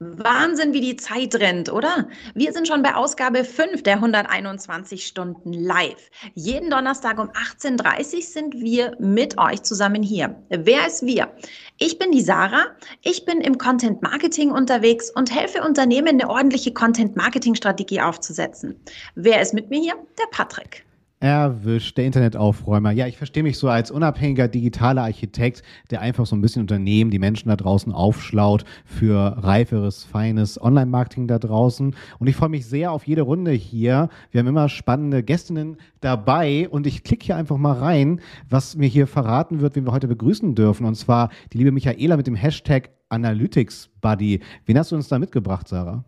Wahnsinn, wie die Zeit rennt, oder? Wir sind schon bei Ausgabe 5 der 121 Stunden live. Jeden Donnerstag um 18.30 Uhr sind wir mit euch zusammen hier. Wer ist wir? Ich bin die Sarah. Ich bin im Content Marketing unterwegs und helfe Unternehmen, eine ordentliche Content Marketing Strategie aufzusetzen. Wer ist mit mir hier? Der Patrick. Erwischt, der Internetaufräumer. Ja, ich verstehe mich so als unabhängiger digitaler Architekt, der einfach so ein bisschen Unternehmen, die Menschen da draußen aufschlaut für reiferes, feines Online-Marketing da draußen. Und ich freue mich sehr auf jede Runde hier. Wir haben immer spannende Gästinnen dabei und ich klicke hier einfach mal rein, was mir hier verraten wird, wen wir heute begrüßen dürfen. Und zwar die liebe Michaela mit dem Hashtag Analytics Buddy. Wen hast du uns da mitgebracht, Sarah?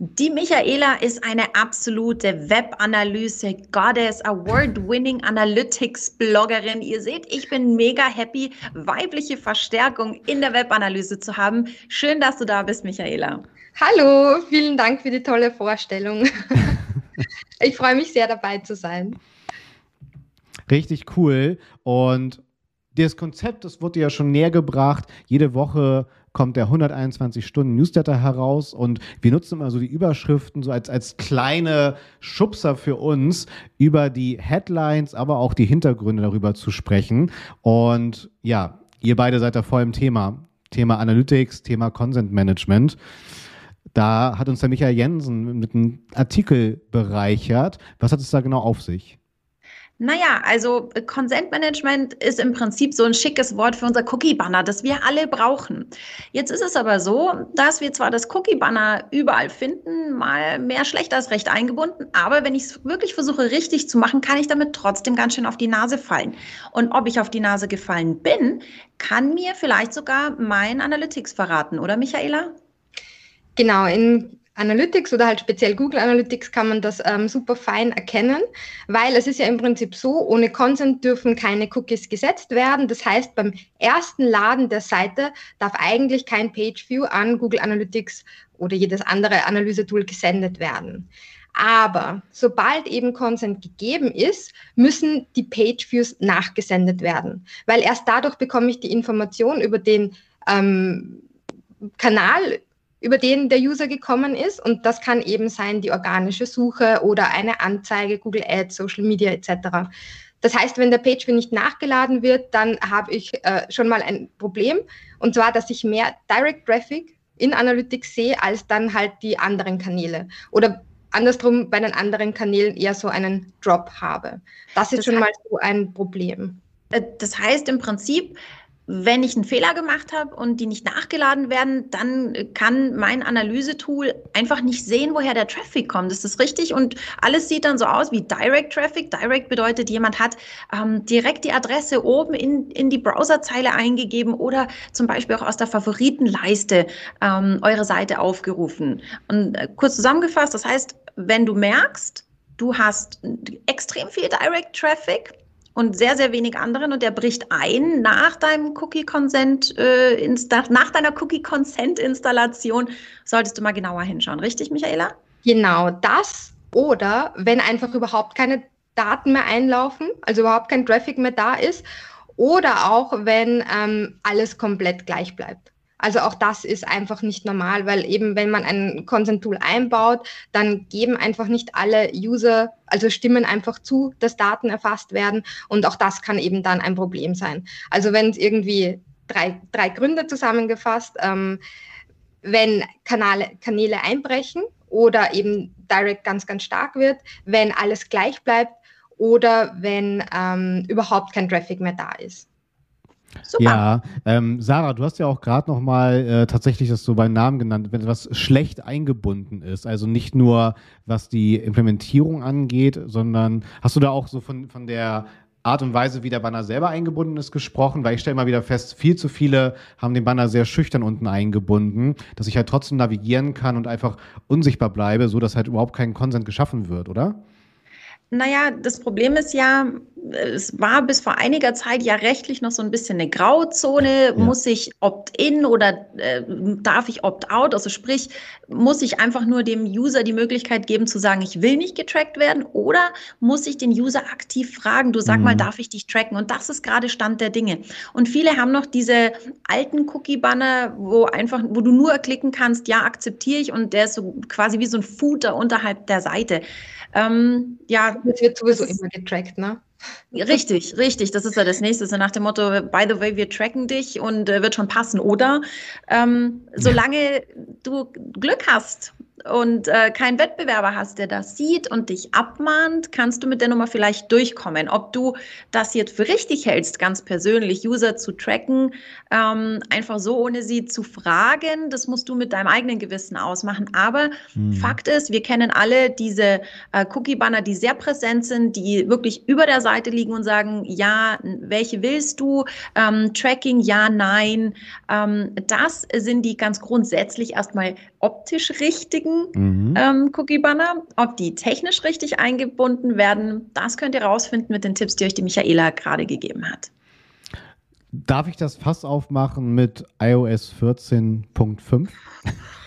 Die Michaela ist eine absolute Webanalyse Goddess, Award-winning Analytics-Bloggerin. Ihr seht, ich bin mega happy, weibliche Verstärkung in der Webanalyse zu haben. Schön, dass du da bist, Michaela. Hallo, vielen Dank für die tolle Vorstellung. ich freue mich sehr, dabei zu sein. Richtig cool. Und das Konzept, das wurde ja schon näher gebracht. Jede Woche kommt der 121 Stunden Newsletter heraus und wir nutzen immer so die Überschriften so als, als kleine Schubser für uns über die Headlines, aber auch die Hintergründe darüber zu sprechen. Und ja, ihr beide seid da voll im Thema. Thema Analytics, Thema Consent Management. Da hat uns der Michael Jensen mit einem Artikel bereichert. Was hat es da genau auf sich? Naja, also äh, Consent Management ist im Prinzip so ein schickes Wort für unser Cookie-Banner, das wir alle brauchen. Jetzt ist es aber so, dass wir zwar das Cookie-Banner überall finden, mal mehr schlecht als recht eingebunden, aber wenn ich es wirklich versuche richtig zu machen, kann ich damit trotzdem ganz schön auf die Nase fallen. Und ob ich auf die Nase gefallen bin, kann mir vielleicht sogar mein Analytics verraten, oder Michaela? Genau, in Analytics oder halt speziell Google Analytics kann man das ähm, super fein erkennen, weil es ist ja im Prinzip so, ohne Consent dürfen keine Cookies gesetzt werden. Das heißt, beim ersten Laden der Seite darf eigentlich kein Page View an Google Analytics oder jedes andere Analysetool gesendet werden. Aber sobald eben Consent gegeben ist, müssen die Page Views nachgesendet werden, weil erst dadurch bekomme ich die Information über den ähm, Kanal, über den der User gekommen ist. Und das kann eben sein die organische Suche oder eine Anzeige, Google Ads, Social Media etc. Das heißt, wenn der Pageview nicht nachgeladen wird, dann habe ich äh, schon mal ein Problem. Und zwar, dass ich mehr Direct Traffic in Analytics sehe, als dann halt die anderen Kanäle. Oder andersrum bei den anderen Kanälen eher so einen Drop habe. Das ist das schon mal so ein Problem. Äh, das heißt im Prinzip, wenn ich einen Fehler gemacht habe und die nicht nachgeladen werden, dann kann mein Analysetool einfach nicht sehen, woher der Traffic kommt. Ist das richtig? Und alles sieht dann so aus wie Direct Traffic. Direct bedeutet, jemand hat ähm, direkt die Adresse oben in, in die Browserzeile eingegeben oder zum Beispiel auch aus der Favoritenleiste ähm, eure Seite aufgerufen. Und äh, kurz zusammengefasst, das heißt, wenn du merkst, du hast extrem viel Direct Traffic, und sehr, sehr wenig anderen und der bricht ein nach deinem Cookie-Consent, äh, nach deiner Cookie-Consent-Installation, solltest du mal genauer hinschauen. Richtig, Michaela? Genau, das oder wenn einfach überhaupt keine Daten mehr einlaufen, also überhaupt kein Traffic mehr da ist, oder auch wenn ähm, alles komplett gleich bleibt. Also auch das ist einfach nicht normal, weil eben wenn man ein Consent-Tool einbaut, dann geben einfach nicht alle User, also stimmen einfach zu, dass Daten erfasst werden und auch das kann eben dann ein Problem sein. Also wenn es irgendwie drei, drei Gründe zusammengefasst, ähm, wenn Kanale, Kanäle einbrechen oder eben Direct ganz, ganz stark wird, wenn alles gleich bleibt oder wenn ähm, überhaupt kein Traffic mehr da ist. Super. Ja, ähm, Sarah, du hast ja auch gerade noch mal äh, tatsächlich das so beim Namen genannt, wenn etwas schlecht eingebunden ist. Also nicht nur was die Implementierung angeht, sondern hast du da auch so von, von der Art und Weise, wie der Banner selber eingebunden ist, gesprochen, weil ich stelle mal wieder fest, viel zu viele haben den Banner sehr schüchtern unten eingebunden, dass ich halt trotzdem navigieren kann und einfach unsichtbar bleibe, so dass halt überhaupt kein Consent geschaffen wird, oder? Naja, das Problem ist ja, es war bis vor einiger Zeit ja rechtlich noch so ein bisschen eine Grauzone. Ja. Muss ich opt-in oder äh, darf ich opt-out? Also sprich, muss ich einfach nur dem User die Möglichkeit geben zu sagen, ich will nicht getrackt werden oder muss ich den User aktiv fragen, du sag mhm. mal, darf ich dich tracken? Und das ist gerade Stand der Dinge. Und viele haben noch diese alten Cookie-Banner, wo einfach, wo du nur klicken kannst, ja, akzeptiere ich und der ist so quasi wie so ein Footer unterhalb der Seite. Ähm, ja. Das wird sowieso immer getrackt, ne? Richtig, richtig. Das ist ja das nächste. So nach dem Motto, by the way, wir tracken dich und äh, wird schon passen, oder? Ähm, solange du Glück hast und äh, keinen Wettbewerber hast, der das sieht und dich abmahnt, kannst du mit der Nummer vielleicht durchkommen. Ob du das jetzt für richtig hältst, ganz persönlich, User zu tracken, ähm, einfach so, ohne sie zu fragen, das musst du mit deinem eigenen Gewissen ausmachen. Aber mhm. Fakt ist, wir kennen alle diese äh, Cookie-Banner, die sehr präsent sind, die wirklich über der Seite liegen und sagen, ja, welche willst du? Ähm, Tracking, ja, nein. Ähm, das sind die ganz grundsätzlich erstmal optisch richtigen mhm. ähm, Cookie-Banner. Ob die technisch richtig eingebunden werden, das könnt ihr rausfinden mit den Tipps, die euch die Michaela gerade gegeben hat. Darf ich das Fass aufmachen mit iOS 14.5?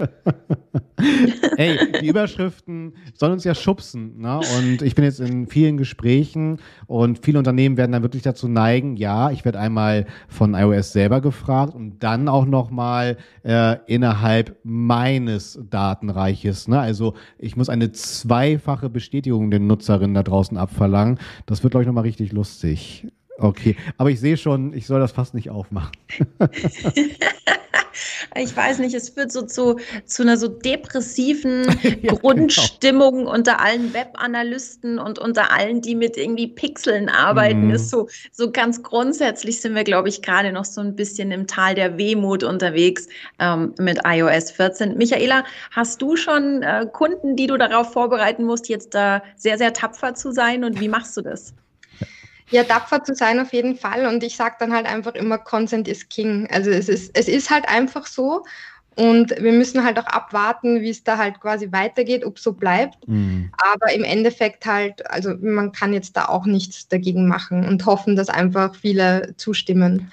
Ey, die Überschriften sollen uns ja schubsen. Ne? Und ich bin jetzt in vielen Gesprächen und viele Unternehmen werden dann wirklich dazu neigen, ja, ich werde einmal von iOS selber gefragt und dann auch nochmal äh, innerhalb meines Datenreiches. Ne? Also ich muss eine zweifache Bestätigung den Nutzerinnen da draußen abverlangen. Das wird, glaube ich, nochmal richtig lustig. Okay, aber ich sehe schon, ich soll das fast nicht aufmachen. ich weiß nicht, es führt so zu, zu einer so depressiven ja, genau. Grundstimmung genau. unter allen Webanalysten und unter allen, die mit irgendwie Pixeln arbeiten. Mhm. Ist so, so ganz grundsätzlich sind wir, glaube ich, gerade noch so ein bisschen im Tal der Wehmut unterwegs ähm, mit iOS 14. Michaela, hast du schon äh, Kunden, die du darauf vorbereiten musst, jetzt da sehr, sehr tapfer zu sein und wie machst du das? Ja, tapfer zu sein auf jeden Fall. Und ich sage dann halt einfach immer, Consent is King. Also es ist, es ist halt einfach so. Und wir müssen halt auch abwarten, wie es da halt quasi weitergeht, ob es so bleibt. Mhm. Aber im Endeffekt halt, also man kann jetzt da auch nichts dagegen machen und hoffen, dass einfach viele zustimmen.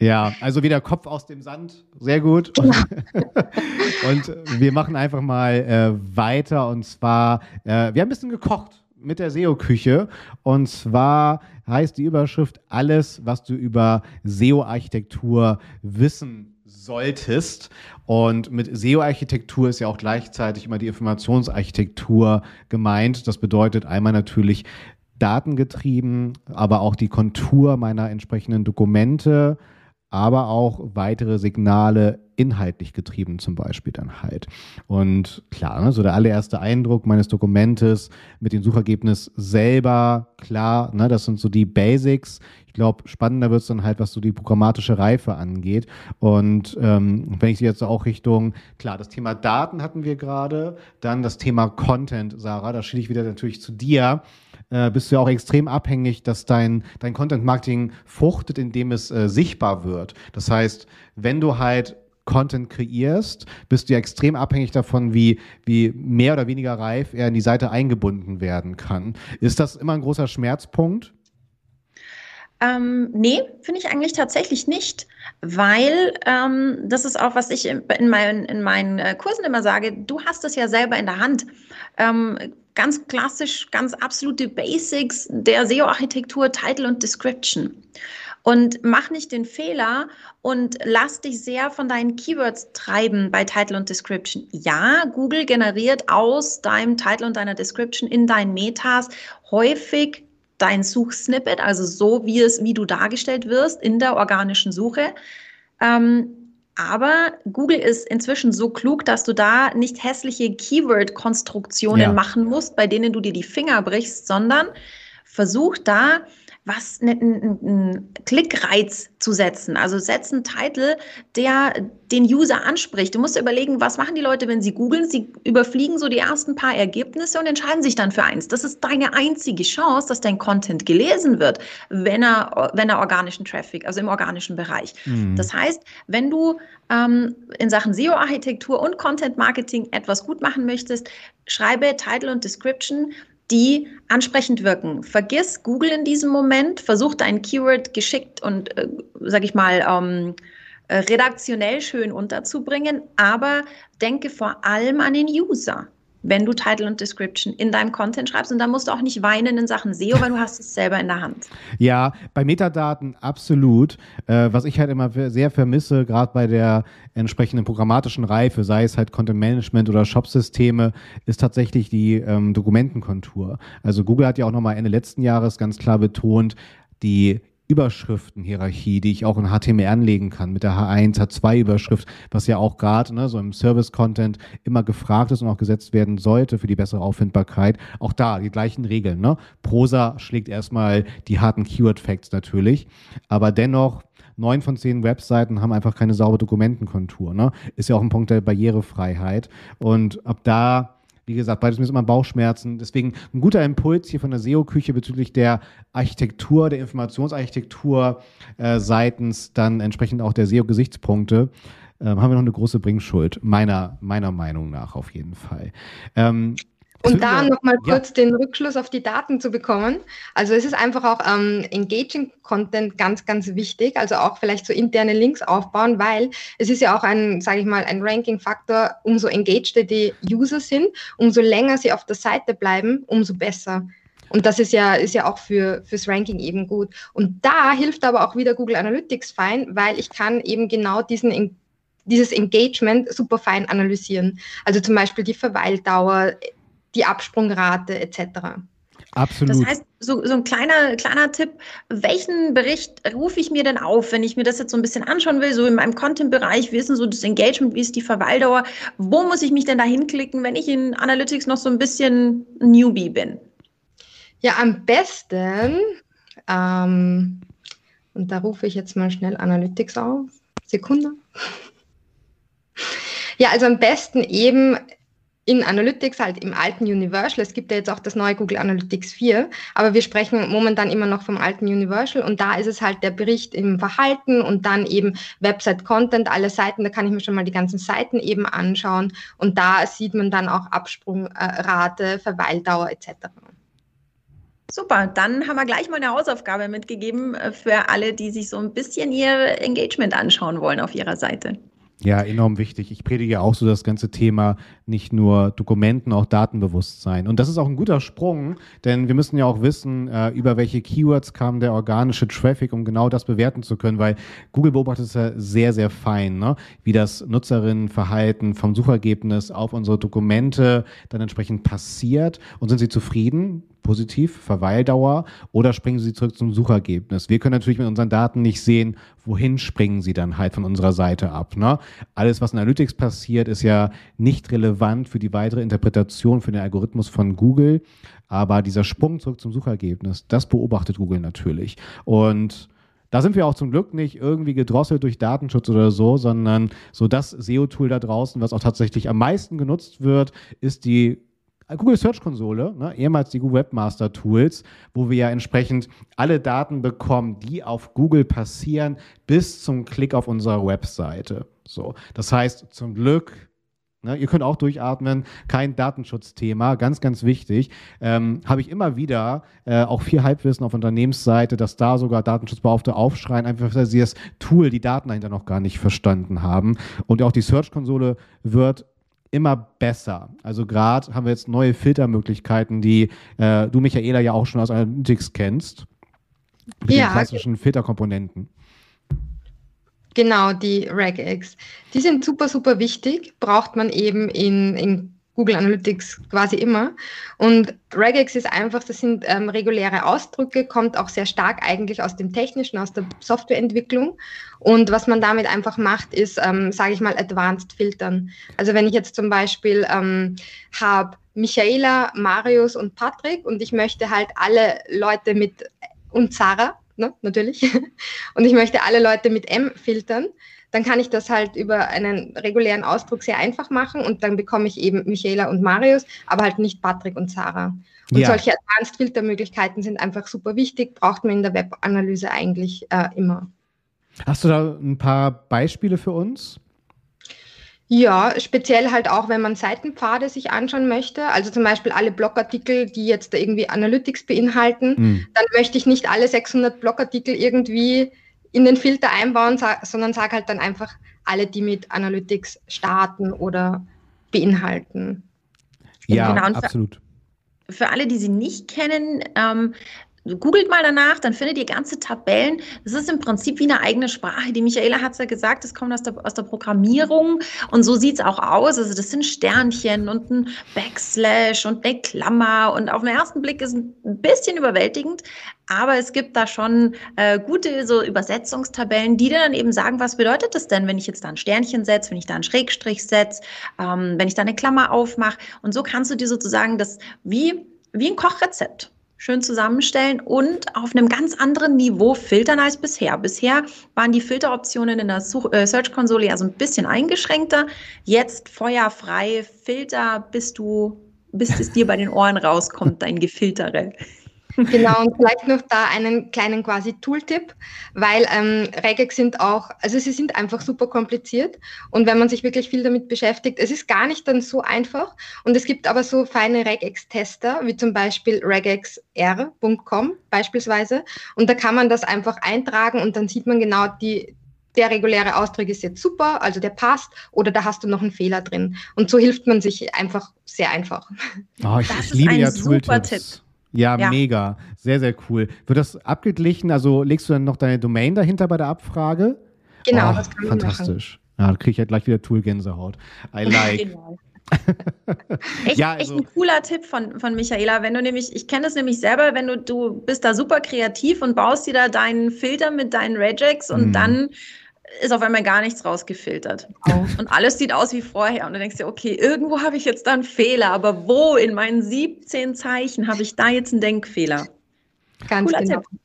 Ja, also wieder Kopf aus dem Sand, sehr gut. Genau. und wir machen einfach mal äh, weiter und zwar, äh, wir haben ein bisschen gekocht mit der SEO-Küche. Und zwar heißt die Überschrift alles, was du über SEO-Architektur wissen solltest. Und mit SEO-Architektur ist ja auch gleichzeitig immer die Informationsarchitektur gemeint. Das bedeutet einmal natürlich datengetrieben, aber auch die Kontur meiner entsprechenden Dokumente, aber auch weitere Signale inhaltlich getrieben zum Beispiel dann halt. Und klar, ne, so der allererste Eindruck meines Dokumentes mit dem Suchergebnis selber, klar, ne, das sind so die Basics. Ich glaube, spannender wird es dann halt, was so die programmatische Reife angeht. Und ähm, wenn ich jetzt auch Richtung, klar, das Thema Daten hatten wir gerade, dann das Thema Content, Sarah, da schiebe ich wieder natürlich zu dir äh, bist du ja auch extrem abhängig, dass dein, dein Content-Marketing fruchtet, indem es äh, sichtbar wird. Das heißt, wenn du halt Content kreierst, bist du ja extrem abhängig davon, wie, wie mehr oder weniger reif er in die Seite eingebunden werden kann. Ist das immer ein großer Schmerzpunkt? Ähm, nee, finde ich eigentlich tatsächlich nicht, weil ähm, das ist auch, was ich in, in, meinen, in meinen äh, Kursen immer sage, du hast es ja selber in der Hand. Ähm, ganz klassisch, ganz absolute Basics der SEO-Architektur, Title und Description. Und mach nicht den Fehler und lass dich sehr von deinen Keywords treiben bei Title und Description. Ja, Google generiert aus deinem Title und deiner Description in deinen Metas häufig dein Suchsnippet, also so wie es, wie du dargestellt wirst in der organischen Suche. Ähm, aber Google ist inzwischen so klug, dass du da nicht hässliche Keyword-Konstruktionen ja. machen musst, bei denen du dir die Finger brichst, sondern versuch da was einen Klickreiz zu setzen. Also setz einen Titel, der den User anspricht. Du musst überlegen, was machen die Leute, wenn sie googeln? Sie überfliegen so die ersten paar Ergebnisse und entscheiden sich dann für eins. Das ist deine einzige Chance, dass dein Content gelesen wird, wenn er, wenn er organischen Traffic, also im organischen Bereich. Mhm. Das heißt, wenn du ähm, in Sachen SEO-Architektur und Content-Marketing etwas gut machen möchtest, schreibe Title und Description die ansprechend wirken. Vergiss Google in diesem Moment, versuch dein Keyword geschickt und, äh, sag ich mal, ähm, äh, redaktionell schön unterzubringen, aber denke vor allem an den User wenn du Title und Description in deinem Content schreibst. Und da musst du auch nicht weinen in Sachen SEO, weil du hast es selber in der Hand. Ja, bei Metadaten absolut. Äh, was ich halt immer sehr vermisse, gerade bei der entsprechenden programmatischen Reife, sei es halt Content Management oder Shop-Systeme, ist tatsächlich die ähm, Dokumentenkontur. Also Google hat ja auch nochmal Ende letzten Jahres ganz klar betont, die Überschriftenhierarchie, die ich auch in HTML anlegen kann mit der H1, H2-Überschrift, was ja auch gerade ne, so im Service-Content immer gefragt ist und auch gesetzt werden sollte für die bessere Auffindbarkeit. Auch da die gleichen Regeln. Ne? Prosa schlägt erstmal die harten Keyword-Facts natürlich, aber dennoch neun von zehn Webseiten haben einfach keine saubere Dokumentenkontur. Ne? Ist ja auch ein Punkt der Barrierefreiheit. Und ab da wie gesagt, beides mir immer Bauchschmerzen. Deswegen ein guter Impuls hier von der SEO-Küche bezüglich der Architektur, der Informationsarchitektur äh, seitens dann entsprechend auch der SEO-Gesichtspunkte. Ähm, haben wir noch eine große Bringschuld, meiner, meiner Meinung nach auf jeden Fall. Ähm, und da nochmal ja. kurz den Rückschluss auf die Daten zu bekommen. Also es ist einfach auch ähm, Engaging Content ganz, ganz wichtig. Also auch vielleicht so interne Links aufbauen, weil es ist ja auch ein, sage ich mal, ein Ranking-Faktor. Umso engaged die User sind, umso länger sie auf der Seite bleiben, umso besser. Und das ist ja, ist ja auch für, fürs Ranking eben gut. Und da hilft aber auch wieder Google Analytics fein, weil ich kann eben genau diesen dieses Engagement super fein analysieren. Also zum Beispiel die Verweildauer, die Absprungrate etc. Absolut. Das heißt, so, so ein kleiner, kleiner Tipp, welchen Bericht rufe ich mir denn auf, wenn ich mir das jetzt so ein bisschen anschauen will, so in meinem Content-Bereich, wie ist denn so das Engagement, wie ist die Verweildauer, wo muss ich mich denn da hinklicken, wenn ich in Analytics noch so ein bisschen Newbie bin? Ja, am besten, ähm, und da rufe ich jetzt mal schnell Analytics auf, Sekunde. Ja, also am besten eben in Analytics, halt im alten Universal. Es gibt ja jetzt auch das neue Google Analytics 4, aber wir sprechen momentan immer noch vom alten Universal und da ist es halt der Bericht im Verhalten und dann eben Website-Content, alle Seiten, da kann ich mir schon mal die ganzen Seiten eben anschauen und da sieht man dann auch Absprungrate, Verweildauer etc. Super, dann haben wir gleich mal eine Hausaufgabe mitgegeben äh, für alle, die sich so ein bisschen ihr Engagement anschauen wollen auf ihrer Seite. Ja, enorm wichtig. Ich predige auch so das ganze Thema nicht nur Dokumenten, auch Datenbewusstsein. Und das ist auch ein guter Sprung, denn wir müssen ja auch wissen, äh, über welche Keywords kam der organische Traffic, um genau das bewerten zu können, weil Google beobachtet es ja sehr, sehr fein, ne? wie das Nutzerinnenverhalten vom Suchergebnis auf unsere Dokumente dann entsprechend passiert. Und sind sie zufrieden? Positiv, Verweildauer, oder springen sie zurück zum Suchergebnis? Wir können natürlich mit unseren Daten nicht sehen, wohin springen sie dann halt von unserer Seite ab. Ne? Alles, was in Analytics passiert, ist ja nicht relevant für die weitere Interpretation für den Algorithmus von Google. Aber dieser Sprung zurück zum Suchergebnis, das beobachtet Google natürlich. Und da sind wir auch zum Glück nicht irgendwie gedrosselt durch Datenschutz oder so, sondern so das SEO-Tool da draußen, was auch tatsächlich am meisten genutzt wird, ist die Google Search Konsole, ne, ehemals die Google Webmaster Tools, wo wir ja entsprechend alle Daten bekommen, die auf Google passieren, bis zum Klick auf unserer Webseite. So, das heißt, zum Glück Ne, ihr könnt auch durchatmen, kein Datenschutzthema, ganz, ganz wichtig. Ähm, Habe ich immer wieder äh, auch viel Halbwissen auf Unternehmensseite, dass da sogar Datenschutzbeauftragte aufschreien, einfach weil sie das Tool, die Daten dahinter noch gar nicht verstanden haben. Und auch die Search-Konsole wird immer besser. Also gerade haben wir jetzt neue Filtermöglichkeiten, die äh, du, Michaela, ja auch schon aus Analytics kennst. Mit ja. den klassischen Filterkomponenten. Genau, die Regex. Die sind super, super wichtig. Braucht man eben in, in Google Analytics quasi immer. Und Regex ist einfach, das sind ähm, reguläre Ausdrücke, kommt auch sehr stark eigentlich aus dem Technischen, aus der Softwareentwicklung. Und was man damit einfach macht, ist, ähm, sage ich mal, Advanced Filtern. Also wenn ich jetzt zum Beispiel ähm, habe Michaela, Marius und Patrick und ich möchte halt alle Leute mit und Sarah, ne, natürlich, und ich möchte alle Leute mit M filtern, dann kann ich das halt über einen regulären Ausdruck sehr einfach machen und dann bekomme ich eben Michaela und Marius, aber halt nicht Patrick und Sarah. Und ja. solche Advanced Filtermöglichkeiten sind einfach super wichtig, braucht man in der Webanalyse eigentlich äh, immer. Hast du da ein paar Beispiele für uns? Ja, speziell halt auch, wenn man Seitenpfade sich anschauen möchte. Also zum Beispiel alle Blogartikel, die jetzt irgendwie Analytics beinhalten. Mhm. Dann möchte ich nicht alle 600 Blogartikel irgendwie in den Filter einbauen, sondern sage halt dann einfach alle, die mit Analytics starten oder beinhalten. Ja, genau. absolut. Für, für alle, die sie nicht kennen, ähm, Googelt mal danach, dann findet ihr ganze Tabellen. Das ist im Prinzip wie eine eigene Sprache. Die Michaela hat es ja gesagt, das kommt aus der, aus der Programmierung und so sieht es auch aus. Also das sind Sternchen und ein Backslash und eine Klammer und auf den ersten Blick ist ein bisschen überwältigend, aber es gibt da schon äh, gute so Übersetzungstabellen, die dann eben sagen, was bedeutet das denn, wenn ich jetzt da ein Sternchen setze, wenn ich da einen Schrägstrich setze, ähm, wenn ich da eine Klammer aufmache. Und so kannst du dir sozusagen das wie, wie ein Kochrezept schön zusammenstellen und auf einem ganz anderen Niveau filtern als bisher. Bisher waren die Filteroptionen in der äh, Search-Konsole ja so ein bisschen eingeschränkter. Jetzt feuerfrei, Filter, bis du, bis es dir bei den Ohren rauskommt, dein Gefiltere. Genau, und vielleicht noch da einen kleinen quasi Tooltip, weil ähm, Regex sind auch, also sie sind einfach super kompliziert und wenn man sich wirklich viel damit beschäftigt, es ist gar nicht dann so einfach und es gibt aber so feine Regex-Tester, wie zum Beispiel regexr.com beispielsweise und da kann man das einfach eintragen und dann sieht man genau die, der reguläre Ausdruck ist jetzt super, also der passt, oder da hast du noch einen Fehler drin. Und so hilft man sich einfach sehr einfach. Oh, ich, ich liebe ja Tooltips. Tipp. Ja, ja, mega. Sehr, sehr cool. Wird das abgeglichen? Also legst du dann noch deine Domain dahinter bei der Abfrage? Genau, oh, das kann Fantastisch. Machen. Ja, da kriege ich ja gleich wieder Tool-Gänsehaut. I like. Genau. echt, ja, also, echt ein cooler Tipp von, von Michaela. Wenn du nämlich, ich kenne das nämlich selber, wenn du, du bist da super kreativ und baust dir da deinen Filter mit deinen Regex und mm. dann ist auf einmal gar nichts rausgefiltert. Oh. Und alles sieht aus wie vorher. Und du denkst dir, okay, irgendwo habe ich jetzt da einen Fehler, aber wo in meinen 17 Zeichen habe ich da jetzt einen Denkfehler? Ganz Cooler genau. Tipp.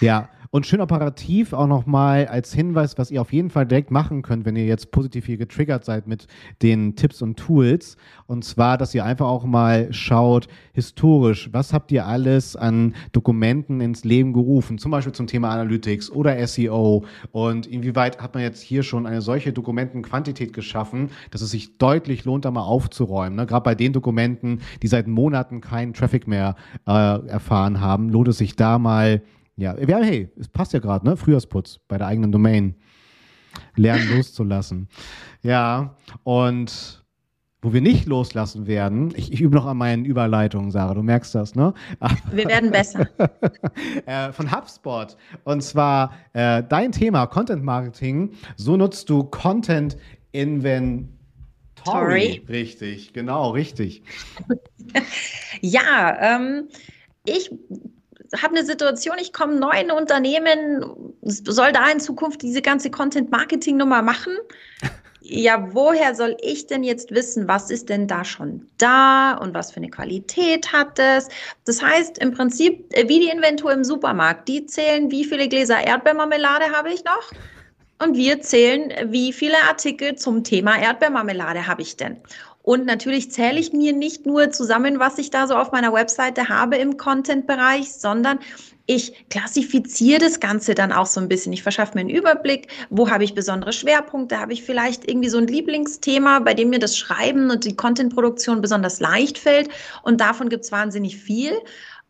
Ja, und schön operativ auch nochmal als Hinweis, was ihr auf jeden Fall direkt machen könnt, wenn ihr jetzt positiv hier getriggert seid mit den Tipps und Tools. Und zwar, dass ihr einfach auch mal schaut, historisch, was habt ihr alles an Dokumenten ins Leben gerufen? Zum Beispiel zum Thema Analytics oder SEO. Und inwieweit hat man jetzt hier schon eine solche Dokumentenquantität geschaffen, dass es sich deutlich lohnt, da mal aufzuräumen. Ne? Gerade bei den Dokumenten, die seit Monaten keinen Traffic mehr äh, erfahren haben, lohnt es sich da mal ja, ja hey, es passt ja gerade, ne? Frühjahrsputz bei der eigenen Domain. Lernen loszulassen. Ja, und wo wir nicht loslassen werden, ich, ich, übe noch an meinen Überleitungen, Sarah, du merkst das, ne? Wir werden besser. äh, von HubSpot. Und zwar äh, dein Thema Content Marketing. So nutzt du Content Inventory. Story. Richtig, genau, richtig. ja, ähm, ich habe eine Situation, ich komme neu in ein Unternehmen, soll da in Zukunft diese ganze Content-Marketing-Nummer machen. Ja, woher soll ich denn jetzt wissen, was ist denn da schon da und was für eine Qualität hat es? Das heißt im Prinzip äh, wie die Inventur im Supermarkt. Die zählen, wie viele Gläser Erdbeermarmelade habe ich noch? Und wir zählen, wie viele Artikel zum Thema Erdbeermarmelade habe ich denn? Und natürlich zähle ich mir nicht nur zusammen, was ich da so auf meiner Webseite habe im Content-Bereich, sondern ich klassifiziere das Ganze dann auch so ein bisschen. Ich verschaffe mir einen Überblick, wo habe ich besondere Schwerpunkte, habe ich vielleicht irgendwie so ein Lieblingsthema, bei dem mir das Schreiben und die Content-Produktion besonders leicht fällt. Und davon gibt es wahnsinnig viel.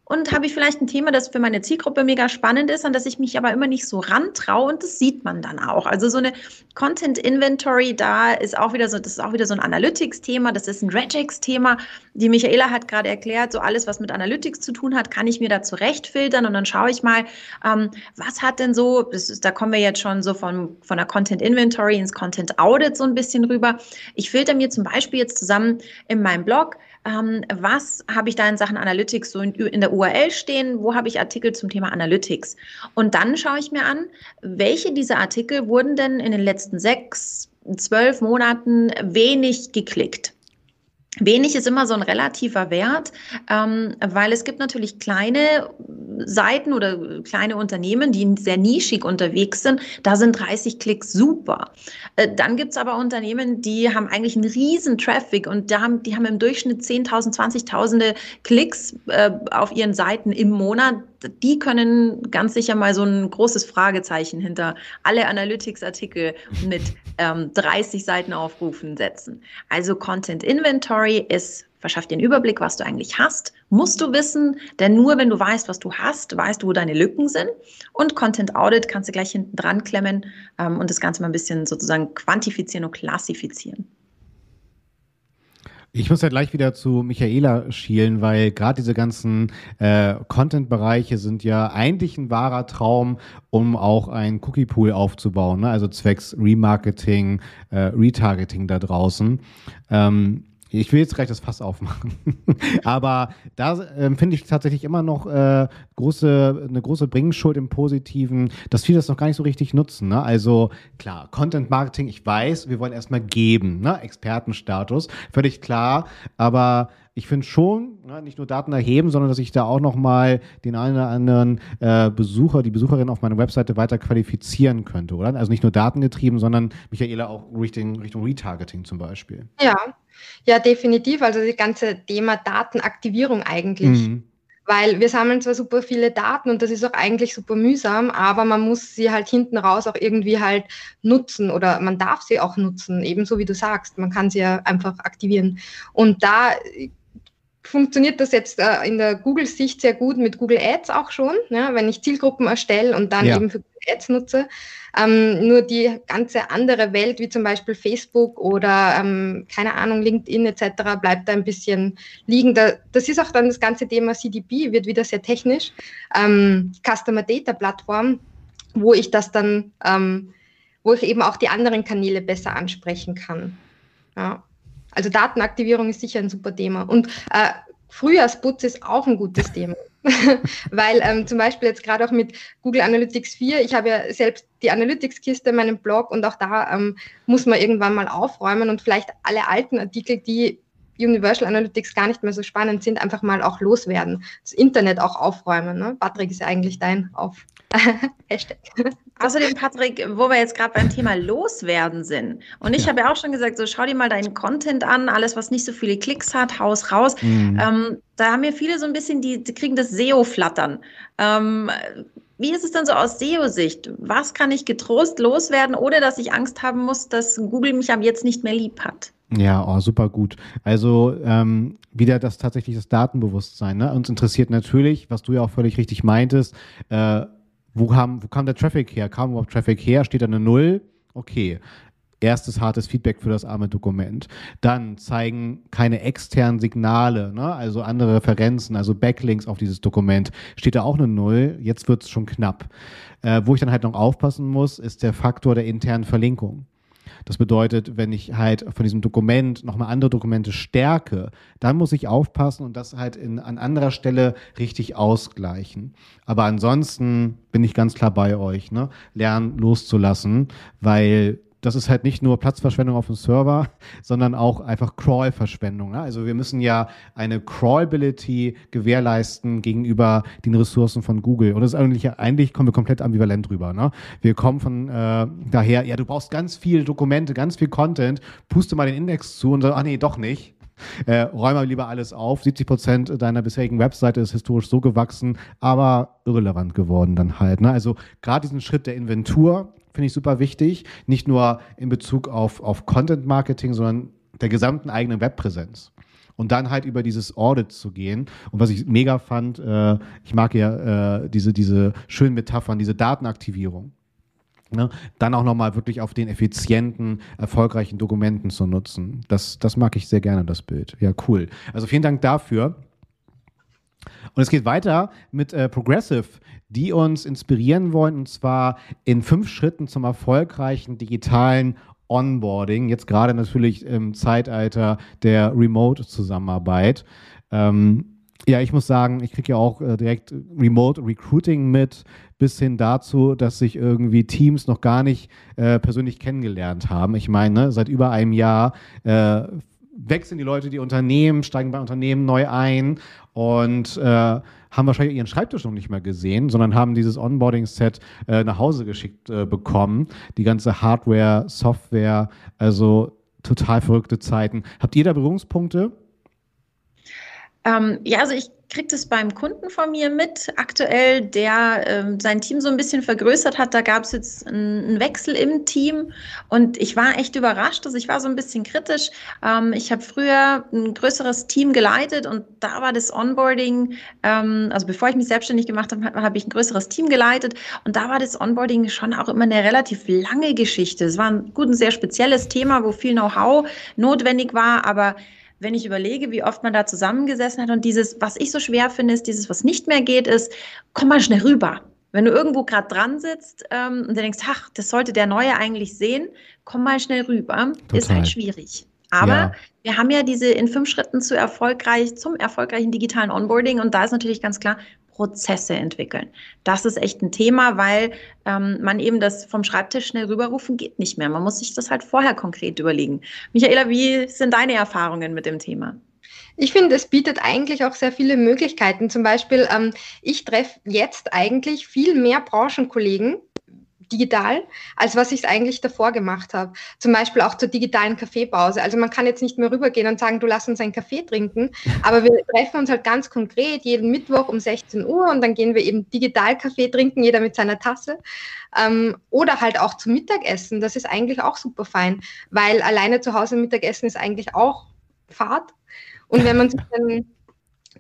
Und habe ich vielleicht ein Thema, das für meine Zielgruppe mega spannend ist, an das ich mich aber immer nicht so rantraue und das sieht man dann auch. Also so eine Content Inventory, da ist auch wieder so, das ist auch wieder so ein Analytics-Thema, das ist ein Regex-Thema. Die Michaela hat gerade erklärt, so alles, was mit Analytics zu tun hat, kann ich mir da zurechtfiltern und dann schaue ich mal, ähm, was hat denn so, ist, da kommen wir jetzt schon so von, von der Content Inventory ins Content Audit so ein bisschen rüber. Ich filter mir zum Beispiel jetzt zusammen in meinem Blog, ähm, was habe ich da in Sachen Analytics so in, in der URL stehen, wo habe ich Artikel zum Thema Analytics. Und dann schaue ich mir an, welche dieser Artikel wurden denn in den letzten sechs, zwölf Monaten wenig geklickt. Wenig ist immer so ein relativer Wert, ähm, weil es gibt natürlich kleine Seiten oder kleine Unternehmen, die sehr nischig unterwegs sind. Da sind 30 Klicks super. Äh, dann gibt es aber Unternehmen, die haben eigentlich einen riesen Traffic und da haben, die haben im Durchschnitt 10.000, 20.000 Klicks äh, auf ihren Seiten im Monat die können ganz sicher mal so ein großes Fragezeichen hinter alle Analytics-Artikel mit ähm, 30 Seiten aufrufen setzen. Also Content Inventory ist verschafft dir einen Überblick, was du eigentlich hast. Musst du wissen, denn nur wenn du weißt, was du hast, weißt du, wo deine Lücken sind. Und Content Audit kannst du gleich hinten dran klemmen ähm, und das Ganze mal ein bisschen sozusagen quantifizieren und klassifizieren. Ich muss ja gleich wieder zu Michaela schielen, weil gerade diese ganzen äh, Content-Bereiche sind ja eigentlich ein wahrer Traum, um auch ein Cookie-Pool aufzubauen, ne? also zwecks Remarketing, äh, Retargeting da draußen. Ähm, ich will jetzt gleich das Fass aufmachen. Aber da ähm, finde ich tatsächlich immer noch äh, große, eine große Bringschuld im Positiven, dass viele das noch gar nicht so richtig nutzen. Ne? Also klar, Content Marketing, ich weiß, wir wollen erstmal geben, ne? Expertenstatus, völlig klar. Aber ich finde schon, ne, nicht nur Daten erheben, sondern dass ich da auch nochmal den einen oder anderen äh, Besucher, die Besucherin auf meiner Webseite weiter qualifizieren könnte, oder? Also nicht nur datengetrieben, sondern Michaela auch Richtung, Richtung Retargeting zum Beispiel. Ja, ja, definitiv. Also das ganze Thema Datenaktivierung eigentlich. Mhm. Weil wir sammeln zwar super viele Daten und das ist auch eigentlich super mühsam, aber man muss sie halt hinten raus auch irgendwie halt nutzen oder man darf sie auch nutzen, ebenso wie du sagst. Man kann sie ja einfach aktivieren. Und da funktioniert das jetzt äh, in der Google-Sicht sehr gut mit Google Ads auch schon, ja, wenn ich Zielgruppen erstelle und dann ja. eben für Google Ads nutze. Ähm, nur die ganze andere Welt, wie zum Beispiel Facebook oder ähm, keine Ahnung, LinkedIn etc., bleibt da ein bisschen liegen. Da, das ist auch dann das ganze Thema CDP, wird wieder sehr technisch. Ähm, Customer Data Plattform, wo ich das dann, ähm, wo ich eben auch die anderen Kanäle besser ansprechen kann. Ja. Also Datenaktivierung ist sicher ein super Thema. Und äh, Frühjahrsputz ist auch ein gutes Thema. Weil ähm, zum Beispiel jetzt gerade auch mit Google Analytics 4, ich habe ja selbst die Analytics-Kiste in meinem Blog und auch da ähm, muss man irgendwann mal aufräumen und vielleicht alle alten Artikel, die Universal Analytics gar nicht mehr so spannend sind, einfach mal auch loswerden. Das Internet auch aufräumen. Ne? Patrick ist ja eigentlich dein Auf Hashtag. Außerdem, Patrick, wo wir jetzt gerade beim Thema Loswerden sind. Und ich ja. habe ja auch schon gesagt, so schau dir mal deinen Content an, alles, was nicht so viele Klicks hat, haus raus. Mhm. Ähm, da haben ja viele so ein bisschen, die, die kriegen das SEO-Flattern. Ähm, wie ist es denn so aus SEO-Sicht? Was kann ich getrost loswerden, ohne dass ich Angst haben muss, dass Google mich ab jetzt nicht mehr lieb hat? Ja, oh, super gut. Also ähm, wieder das tatsächlich das Datenbewusstsein. Ne? Uns interessiert natürlich, was du ja auch völlig richtig meintest, äh, wo kam, wo kam der Traffic her? Kam überhaupt Traffic her? Steht da eine Null? Okay. Erstes hartes Feedback für das arme Dokument. Dann zeigen keine externen Signale, ne? also andere Referenzen, also Backlinks auf dieses Dokument. Steht da auch eine Null? Jetzt wird es schon knapp. Äh, wo ich dann halt noch aufpassen muss, ist der Faktor der internen Verlinkung. Das bedeutet, wenn ich halt von diesem Dokument nochmal andere Dokumente stärke, dann muss ich aufpassen und das halt in, an anderer Stelle richtig ausgleichen. Aber ansonsten bin ich ganz klar bei euch, ne? Lernen loszulassen, weil das ist halt nicht nur Platzverschwendung auf dem Server, sondern auch einfach Crawl-Verschwendung. Ne? Also wir müssen ja eine Crawlability gewährleisten gegenüber den Ressourcen von Google. Und das ist eigentlich, eigentlich kommen wir komplett ambivalent drüber. Ne? Wir kommen von äh, daher, ja, du brauchst ganz viele Dokumente, ganz viel Content, puste mal den Index zu und sag, ach nee, doch nicht. Äh, räume lieber alles auf. 70 Prozent deiner bisherigen Webseite ist historisch so gewachsen, aber irrelevant geworden dann halt. Ne? Also gerade diesen Schritt der Inventur, finde ich super wichtig. Nicht nur in Bezug auf, auf Content Marketing, sondern der gesamten eigenen Webpräsenz. Und dann halt über dieses Audit zu gehen. Und was ich mega fand, äh, ich mag ja äh, diese, diese schönen Metaphern, diese Datenaktivierung. Ne? Dann auch nochmal wirklich auf den effizienten, erfolgreichen Dokumenten zu nutzen. Das, das mag ich sehr gerne, das Bild. Ja, cool. Also vielen Dank dafür. Und es geht weiter mit äh, Progressive die uns inspirieren wollen, und zwar in fünf Schritten zum erfolgreichen digitalen Onboarding, jetzt gerade natürlich im Zeitalter der Remote-Zusammenarbeit. Ähm, ja, ich muss sagen, ich kriege ja auch äh, direkt Remote Recruiting mit, bis hin dazu, dass sich irgendwie Teams noch gar nicht äh, persönlich kennengelernt haben. Ich meine, seit über einem Jahr äh, wechseln die Leute die Unternehmen, steigen bei Unternehmen neu ein und äh, haben wahrscheinlich ihren Schreibtisch noch nicht mehr gesehen, sondern haben dieses Onboarding-Set äh, nach Hause geschickt äh, bekommen. Die ganze Hardware, Software, also total verrückte Zeiten. Habt ihr da Berührungspunkte? Ähm, ja, also ich kriege das beim Kunden von mir mit, aktuell, der ähm, sein Team so ein bisschen vergrößert hat. Da gab es jetzt einen Wechsel im Team und ich war echt überrascht. Also ich war so ein bisschen kritisch. Ähm, ich habe früher ein größeres Team geleitet und da war das Onboarding, ähm, also bevor ich mich selbstständig gemacht habe, habe ich ein größeres Team geleitet und da war das Onboarding schon auch immer eine relativ lange Geschichte. Es war ein gut ein sehr spezielles Thema, wo viel Know-how notwendig war, aber wenn ich überlege, wie oft man da zusammengesessen hat und dieses, was ich so schwer finde, ist dieses, was nicht mehr geht, ist, komm mal schnell rüber. Wenn du irgendwo gerade dran sitzt ähm, und du denkst, ach, das sollte der Neue eigentlich sehen, komm mal schnell rüber, Total. ist halt schwierig. Aber ja. wir haben ja diese in fünf Schritten zu erfolgreich, zum erfolgreichen digitalen Onboarding und da ist natürlich ganz klar, Prozesse entwickeln. Das ist echt ein Thema, weil ähm, man eben das vom Schreibtisch schnell rüberrufen geht nicht mehr. Man muss sich das halt vorher konkret überlegen. Michaela, wie sind deine Erfahrungen mit dem Thema? Ich finde, es bietet eigentlich auch sehr viele Möglichkeiten. Zum Beispiel, ähm, ich treffe jetzt eigentlich viel mehr Branchenkollegen, digital, als was ich es eigentlich davor gemacht habe. Zum Beispiel auch zur digitalen Kaffeepause. Also man kann jetzt nicht mehr rübergehen und sagen, du lass uns einen Kaffee trinken, aber wir treffen uns halt ganz konkret jeden Mittwoch um 16 Uhr und dann gehen wir eben digital Kaffee trinken, jeder mit seiner Tasse. Ähm, oder halt auch zum Mittagessen. Das ist eigentlich auch super fein, weil alleine zu Hause Mittagessen ist eigentlich auch Fahrt. Und wenn man sich dann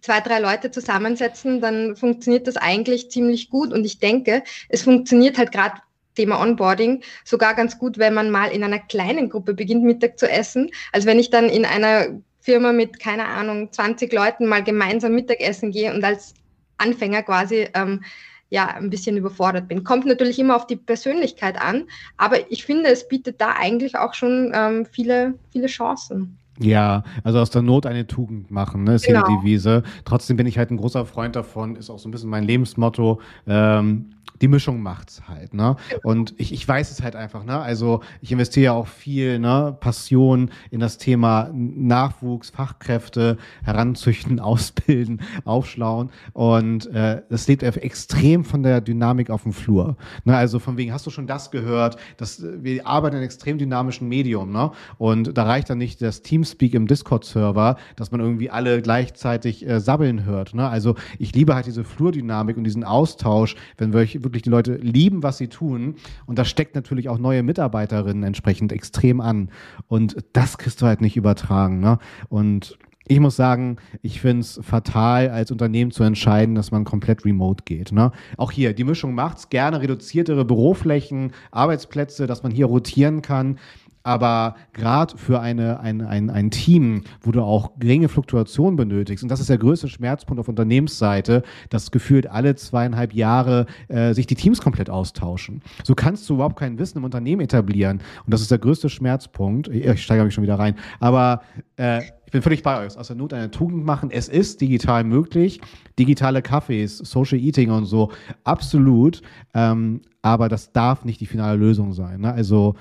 zwei, drei Leute zusammensetzen, dann funktioniert das eigentlich ziemlich gut. Und ich denke, es funktioniert halt gerade Thema Onboarding sogar ganz gut, wenn man mal in einer kleinen Gruppe beginnt, Mittag zu essen. Also wenn ich dann in einer Firma mit, keine Ahnung, 20 Leuten mal gemeinsam Mittagessen gehe und als Anfänger quasi ähm, ja ein bisschen überfordert bin. Kommt natürlich immer auf die Persönlichkeit an, aber ich finde, es bietet da eigentlich auch schon ähm, viele, viele Chancen. Ja, also aus der Not eine Tugend machen, ne, ist genau. hier die Devise. Trotzdem bin ich halt ein großer Freund davon, ist auch so ein bisschen mein Lebensmotto. Ähm, die Mischung macht's halt, ne? Und ich, ich weiß es halt einfach, ne? Also ich investiere ja auch viel, ne, Passion in das Thema Nachwuchs, Fachkräfte, heranzüchten, ausbilden, aufschlauen. Und äh, das lebt extrem von der Dynamik auf dem Flur. Ne? Also von wegen, hast du schon das gehört? dass wir arbeiten in einem extrem dynamischen Medium, ne? Und da reicht dann nicht das Teamspeak im Discord-Server, dass man irgendwie alle gleichzeitig äh, sabbeln hört. Ne? Also ich liebe halt diese Flurdynamik und diesen Austausch, wenn wir wirklich die Leute lieben, was sie tun. Und das steckt natürlich auch neue Mitarbeiterinnen entsprechend extrem an. Und das kriegst du halt nicht übertragen. Ne? Und ich muss sagen, ich finde es fatal, als Unternehmen zu entscheiden, dass man komplett remote geht. Ne? Auch hier, die Mischung macht's gerne, reduziertere Büroflächen, Arbeitsplätze, dass man hier rotieren kann. Aber gerade für eine, ein, ein, ein Team, wo du auch geringe Fluktuation benötigst, und das ist der größte Schmerzpunkt auf Unternehmensseite, dass gefühlt alle zweieinhalb Jahre äh, sich die Teams komplett austauschen. So kannst du überhaupt kein Wissen im Unternehmen etablieren. Und das ist der größte Schmerzpunkt. Ich steige mich schon wieder rein. Aber äh, ich bin völlig bei euch. Aus der Not eine Tugend machen. Es ist digital möglich. Digitale Cafés, Social Eating und so, absolut. Ähm, aber das darf nicht die finale Lösung sein. Ne? Also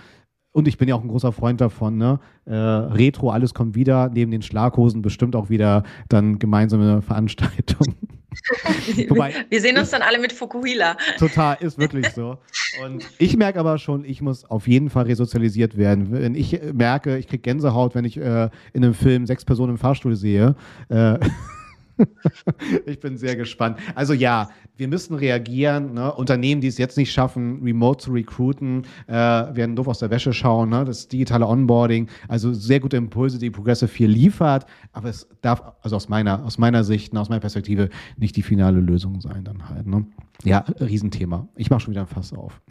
und ich bin ja auch ein großer Freund davon, ne? Äh, Retro, alles kommt wieder, neben den Schlaghosen bestimmt auch wieder dann gemeinsame Veranstaltungen. Wobei, wir sehen uns dann alle mit Fukuhila. Total, ist wirklich so. Und ich merke aber schon, ich muss auf jeden Fall resozialisiert werden. Wenn ich merke, ich kriege Gänsehaut, wenn ich äh, in einem Film sechs Personen im Fahrstuhl sehe, äh, ich bin sehr gespannt. Also ja, wir müssen reagieren. Ne? Unternehmen, die es jetzt nicht schaffen, remote zu recruiten, äh, werden doof aus der Wäsche schauen. Ne? Das digitale Onboarding, also sehr gute Impulse, die Progressive 4 liefert. Aber es darf, also aus meiner, aus meiner Sicht, aus meiner Perspektive, nicht die finale Lösung sein dann halt. Ne? Ja, Riesenthema. Ich mache schon wieder ein Fass auf.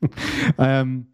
ähm,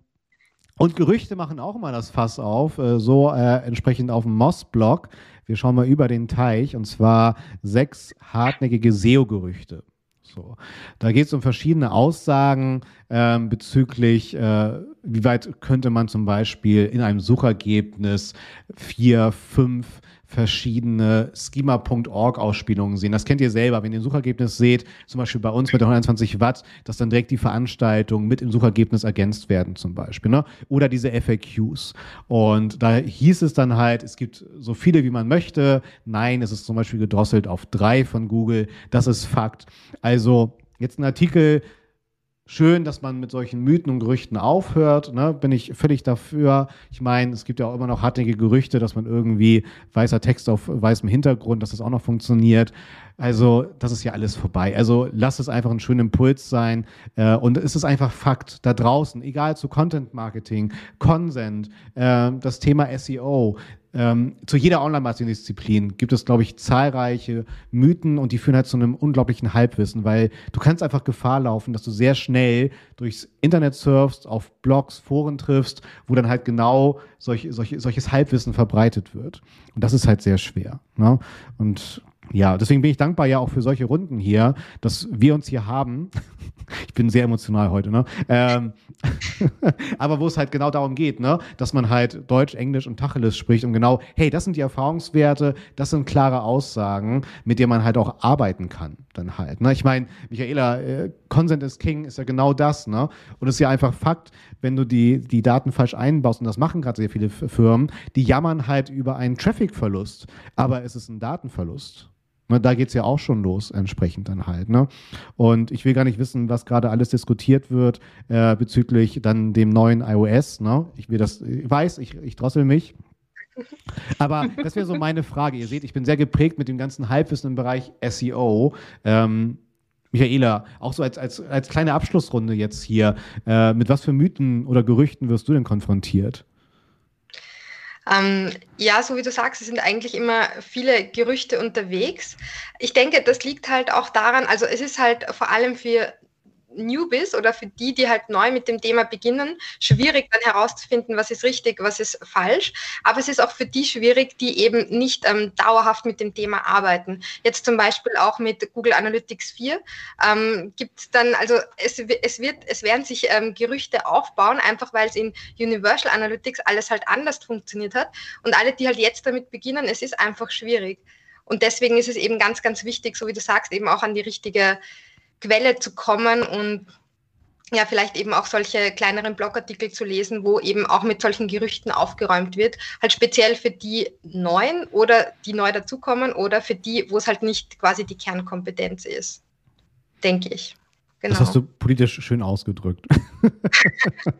und Gerüchte machen auch immer das Fass auf, äh, so äh, entsprechend auf dem Moss-Blog. Wir schauen mal über den Teich und zwar sechs hartnäckige SEO-Gerüchte. So. Da geht es um verschiedene Aussagen ähm, bezüglich, äh, wie weit könnte man zum Beispiel in einem Suchergebnis vier, fünf verschiedene schema.org-Ausspielungen sehen. Das kennt ihr selber, wenn ihr ein Suchergebnis seht, zum Beispiel bei uns mit der 120 Watt, dass dann direkt die Veranstaltungen mit im Suchergebnis ergänzt werden zum Beispiel. Ne? Oder diese FAQs. Und da hieß es dann halt, es gibt so viele, wie man möchte. Nein, es ist zum Beispiel gedrosselt auf drei von Google. Das ist Fakt. Also jetzt ein Artikel, schön, dass man mit solchen Mythen und Gerüchten aufhört. Ne? Bin ich völlig dafür. Ich meine, es gibt ja auch immer noch hartnäckige Gerüchte, dass man irgendwie weißer Text auf weißem Hintergrund, dass das auch noch funktioniert. Also, das ist ja alles vorbei. Also, lass es einfach ein schöner Impuls sein. Äh, und es ist einfach Fakt da draußen, egal zu Content Marketing, Consent, äh, das Thema SEO, ähm, zu jeder Online-Marketing-Disziplin gibt es, glaube ich, zahlreiche Mythen und die führen halt zu einem unglaublichen Halbwissen, weil du kannst einfach Gefahr laufen, dass du sehr schnell durchs Internet surfst, auf Blogs, Foren triffst, wo dann halt genau solch, solch, solches Halbwissen verbreitet wird. Und das ist halt sehr schwer. Ne? Und ja, deswegen bin ich dankbar ja auch für solche Runden hier, dass wir uns hier haben. ich bin sehr emotional heute, ne? Ähm, aber wo es halt genau darum geht, ne? Dass man halt Deutsch, Englisch und Tacheles spricht und genau, hey, das sind die Erfahrungswerte, das sind klare Aussagen, mit denen man halt auch arbeiten kann, dann halt. Ne? Ich meine, Michaela, äh, Consent is King ist ja genau das, ne? Und es ist ja einfach Fakt, wenn du die, die Daten falsch einbaust, und das machen gerade sehr viele Firmen, die jammern halt über einen Traffic-Verlust, aber es ist ein Datenverlust. Ne, da geht es ja auch schon los, entsprechend dann halt. Ne? Und ich will gar nicht wissen, was gerade alles diskutiert wird äh, bezüglich dann dem neuen iOS. Ne? Ich will das, ich weiß, ich, ich drossel mich. Aber das wäre so meine Frage. Ihr seht, ich bin sehr geprägt mit dem ganzen Halbwissen im Bereich SEO. Ähm, Michaela, auch so als, als, als kleine Abschlussrunde jetzt hier, äh, mit was für Mythen oder Gerüchten wirst du denn konfrontiert? Ähm, ja, so wie du sagst, es sind eigentlich immer viele Gerüchte unterwegs. Ich denke, das liegt halt auch daran, also es ist halt vor allem für Newbies oder für die, die halt neu mit dem Thema beginnen, schwierig dann herauszufinden, was ist richtig, was ist falsch. Aber es ist auch für die schwierig, die eben nicht ähm, dauerhaft mit dem Thema arbeiten. Jetzt zum Beispiel auch mit Google Analytics 4 ähm, gibt es dann, also es, es, wird, es werden sich ähm, Gerüchte aufbauen, einfach weil es in Universal Analytics alles halt anders funktioniert hat. Und alle, die halt jetzt damit beginnen, es ist einfach schwierig. Und deswegen ist es eben ganz, ganz wichtig, so wie du sagst, eben auch an die richtige Quelle zu kommen und ja, vielleicht eben auch solche kleineren Blogartikel zu lesen, wo eben auch mit solchen Gerüchten aufgeräumt wird. Halt speziell für die Neuen oder die neu dazukommen oder für die, wo es halt nicht quasi die Kernkompetenz ist. Denke ich. Genau. Das hast du politisch schön ausgedrückt.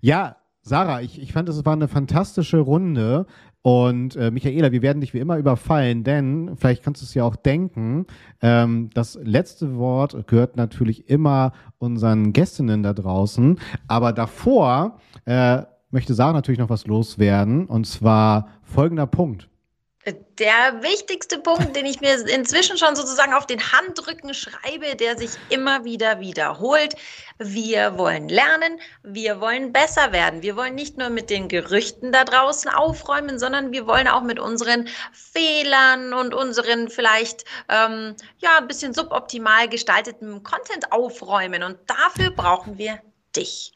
ja, Sarah, ich, ich fand, es war eine fantastische Runde. Und äh, Michaela, wir werden dich wie immer überfallen, denn vielleicht kannst du es ja auch denken, ähm, das letzte Wort gehört natürlich immer unseren Gästinnen da draußen. Aber davor äh, möchte Sarah natürlich noch was loswerden, und zwar folgender Punkt. Der wichtigste Punkt, den ich mir inzwischen schon sozusagen auf den Handrücken schreibe, der sich immer wieder wiederholt. Wir wollen lernen, wir wollen besser werden. Wir wollen nicht nur mit den Gerüchten da draußen aufräumen, sondern wir wollen auch mit unseren Fehlern und unseren vielleicht ähm, ja ein bisschen suboptimal gestalteten Content aufräumen. Und dafür brauchen wir dich.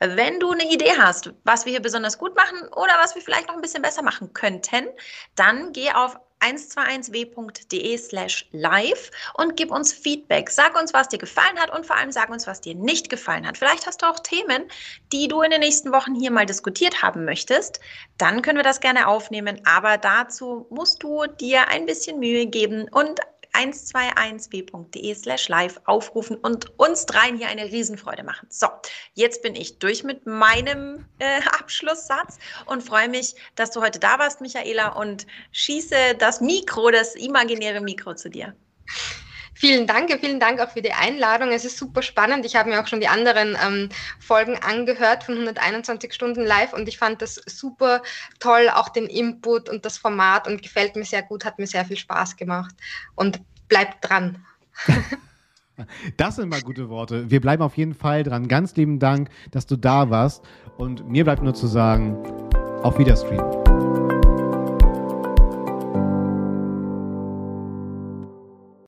Wenn du eine Idee hast, was wir hier besonders gut machen oder was wir vielleicht noch ein bisschen besser machen könnten, dann geh auf 121w.de slash live und gib uns Feedback. Sag uns, was dir gefallen hat und vor allem sag uns, was dir nicht gefallen hat. Vielleicht hast du auch Themen, die du in den nächsten Wochen hier mal diskutiert haben möchtest. Dann können wir das gerne aufnehmen, aber dazu musst du dir ein bisschen Mühe geben und 121w.de slash live aufrufen und uns dreien hier eine Riesenfreude machen. So, jetzt bin ich durch mit meinem äh, Abschlusssatz und freue mich, dass du heute da warst, Michaela, und schieße das Mikro, das imaginäre Mikro zu dir. Vielen Dank, vielen Dank auch für die Einladung. Es ist super spannend. Ich habe mir auch schon die anderen ähm, Folgen angehört von 121 Stunden live und ich fand das super toll, auch den Input und das Format und gefällt mir sehr gut, hat mir sehr viel Spaß gemacht und bleibt dran. Das sind mal gute Worte. Wir bleiben auf jeden Fall dran. Ganz lieben Dank, dass du da warst und mir bleibt nur zu sagen, auf Wiederstream.